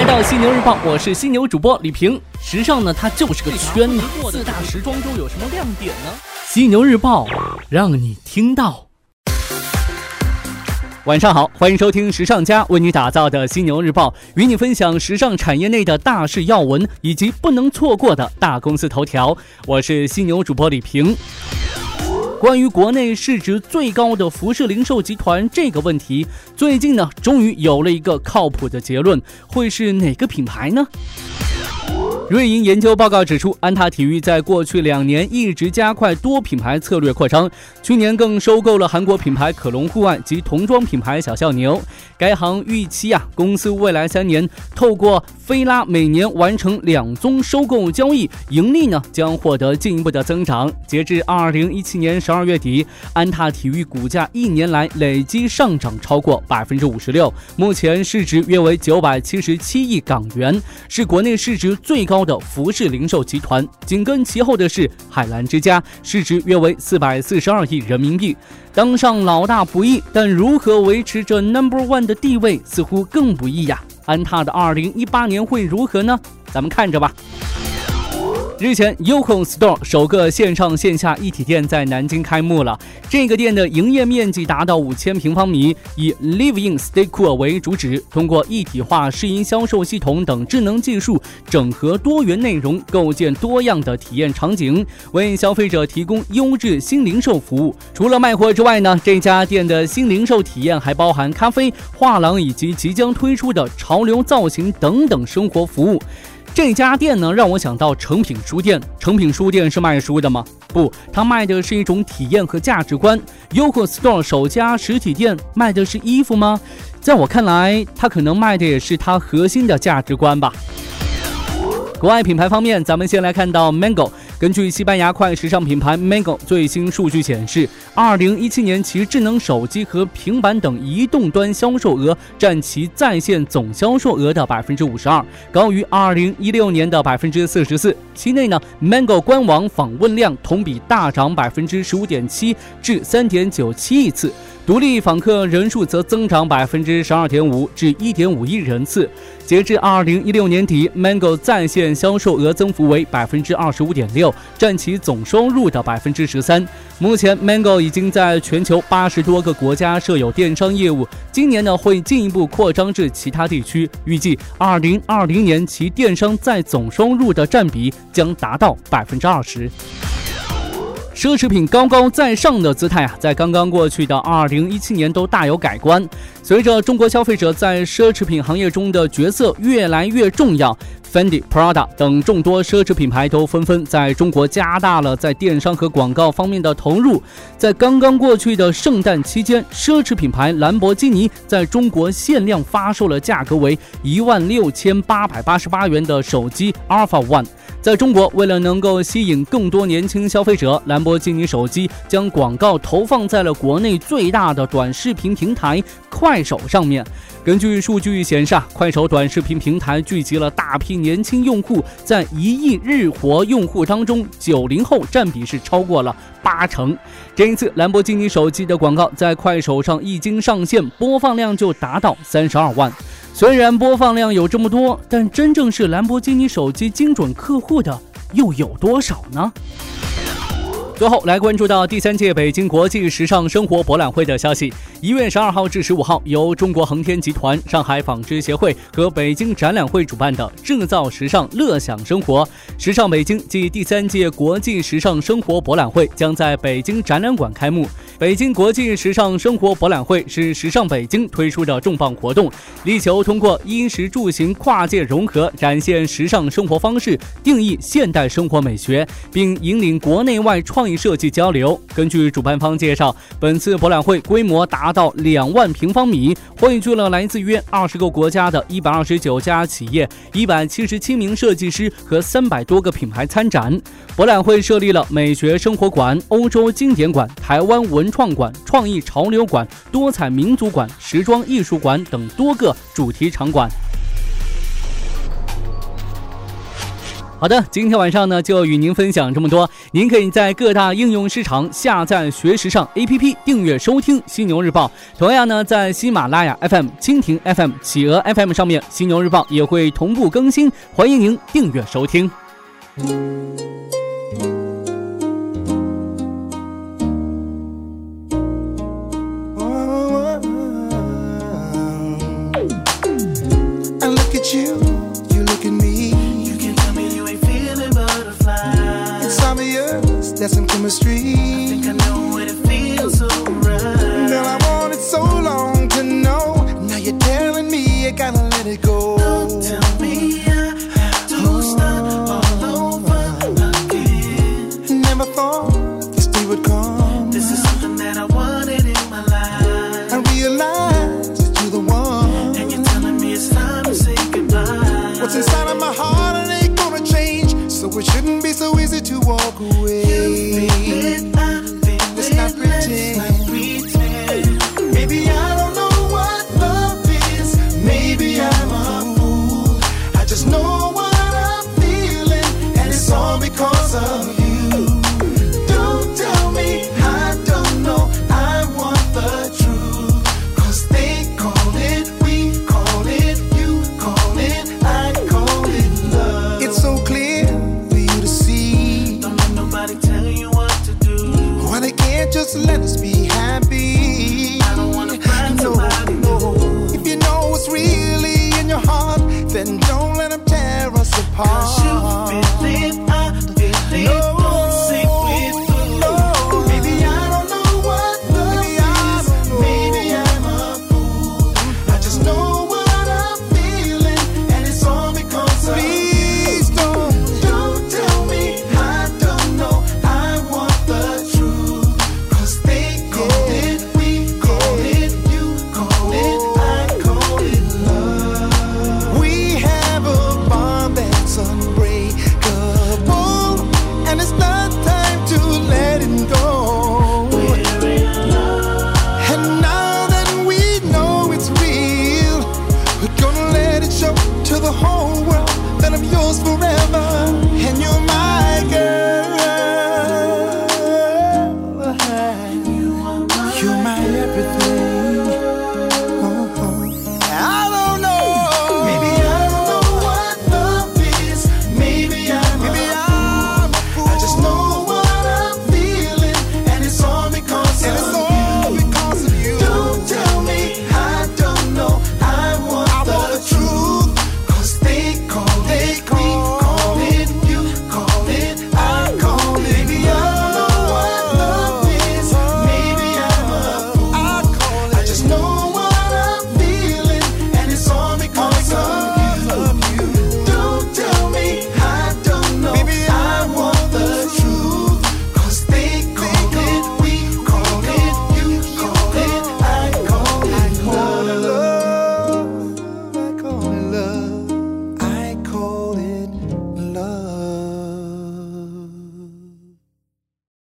来到犀牛日报，我是犀牛主播李平。时尚呢，它就是个圈子。四大时装周有什么亮点呢？犀牛日报让你听到。晚上好，欢迎收听时尚家为你打造的犀牛日报，与你分享时尚产业内的大事要闻以及不能错过的大公司头条。我是犀牛主播李平。关于国内市值最高的服饰零售集团这个问题，最近呢，终于有了一个靠谱的结论，会是哪个品牌呢？瑞银研究报告指出，安踏体育在过去两年一直加快多品牌策略扩张，去年更收购了韩国品牌可隆户外及童装品牌小笑牛。该行预期啊，公司未来三年透过菲拉每年完成两宗收购交易，盈利呢将获得进一步的增长。截至二零一七年十二月底，安踏体育股价一年来累计上涨超过百分之五十六，目前市值约为九百七十七亿港元，是国内市值最高。的服饰零售集团，紧跟其后的是海澜之家，市值约为四百四十二亿人民币，当上老大不易，但如何维持这 number one 的地位似乎更不易呀。安踏的二零一八年会如何呢？咱们看着吧。日前，YOHO Store 首个线上线下一体店在南京开幕了。这个店的营业面积达到五千平方米，以 Live in Stay Cool 为主旨，通过一体化试音销售系统等智能技术，整合多元内容，构建多样的体验场景，为消费者提供优质新零售服务。除了卖货之外呢，这家店的新零售体验还包含咖啡、画廊以及即将推出的潮流造型等等生活服务。这家店呢，让我想到成品书店。成品书店是卖书的吗？不，它卖的是一种体验和价值观。Yoko Store 首家实体店卖的是衣服吗？在我看来，它可能卖的也是它核心的价值观吧。国外品牌方面，咱们先来看到 Mango。根据西班牙快时尚品牌 Mango 最新数据显示，二零一七年其智能手机和平板等移动端销售额占其在线总销售额的百分之五十二，高于二零一六年的百分之四十四。期内呢，Mango 官网访问量同比大涨百分之十五点七至三点九七亿次。独立访客人数则增长百分之十二点五至一点五亿人次。截至二零一六年底，Mango 在线销售额增幅为百分之二十五点六，占其总收入的百分之十三。目前，Mango 已经在全球八十多个国家设有电商业务，今年呢会进一步扩张至其他地区。预计二零二零年其电商在总收入的占比将达到百分之二十。奢侈品高高在上的姿态啊，在刚刚过去的二零一七年都大有改观。随着中国消费者在奢侈品行业中的角色越来越重要，Fendi、Prada 等众多奢侈品牌都纷纷在中国加大了在电商和广告方面的投入。在刚刚过去的圣诞期间，奢侈品牌兰博基尼在中国限量发售了价格为一万六千八百八十八元的手机 Alpha One。在中国，为了能够吸引更多年轻消费者，兰博基尼手机将广告投放在了国内最大的短视频平台快手上面。根据数据显示，啊，快手短视频平台聚集了大批年轻用户，在一亿日活用户当中，九零后占比是超过了八成。这一次，兰博基尼手机的广告在快手上一经上线，播放量就达到三十二万。虽然播放量有这么多，但真正是兰博基尼手机精准客户的又有多少呢？最后来关注到第三届北京国际时尚生活博览会的消息。一月十二号至十五号，由中国航天集团、上海纺织协会和北京展览会主办的“制造时尚，乐享生活，时尚北京”暨第三届国际时尚生活博览会将在北京展览馆开幕。北京国际时尚生活博览会是时尚北京推出的重磅活动，力求通过衣食住行跨界融合，展现时尚生活方式，定义现代生活美学，并引领国内外创意设计交流。根据主办方介绍，本次博览会规模达到两万平方米，汇聚了来自约二十个国家的一百二十九家企业、一百七十七名设计师和三百多个品牌参展。博览会设立了美学生活馆、欧洲经典馆、台湾文。创馆、创意潮流馆、多彩民族馆、时装艺术馆等多个主题场馆。好的，今天晚上呢就与您分享这么多。您可以在各大应用市场下载“学时尚 ”APP，订阅收听《犀牛日报》。同样呢，在喜马拉雅 FM、蜻蜓 FM、企鹅 FM 上面，《犀牛日报》也会同步更新，欢迎您订阅收听。that's some chemistry. I think I know what it feels so right. Girl, I wanted so long to know. Now you're telling me I gotta let it go. Don't tell me I have to oh. start all over again. Never thought this day would come. This is something that I wanted in my life. I realized you're the one. And you're telling me it's time to say goodbye. What's inside of my heart? it shouldn't be so easy to walk away.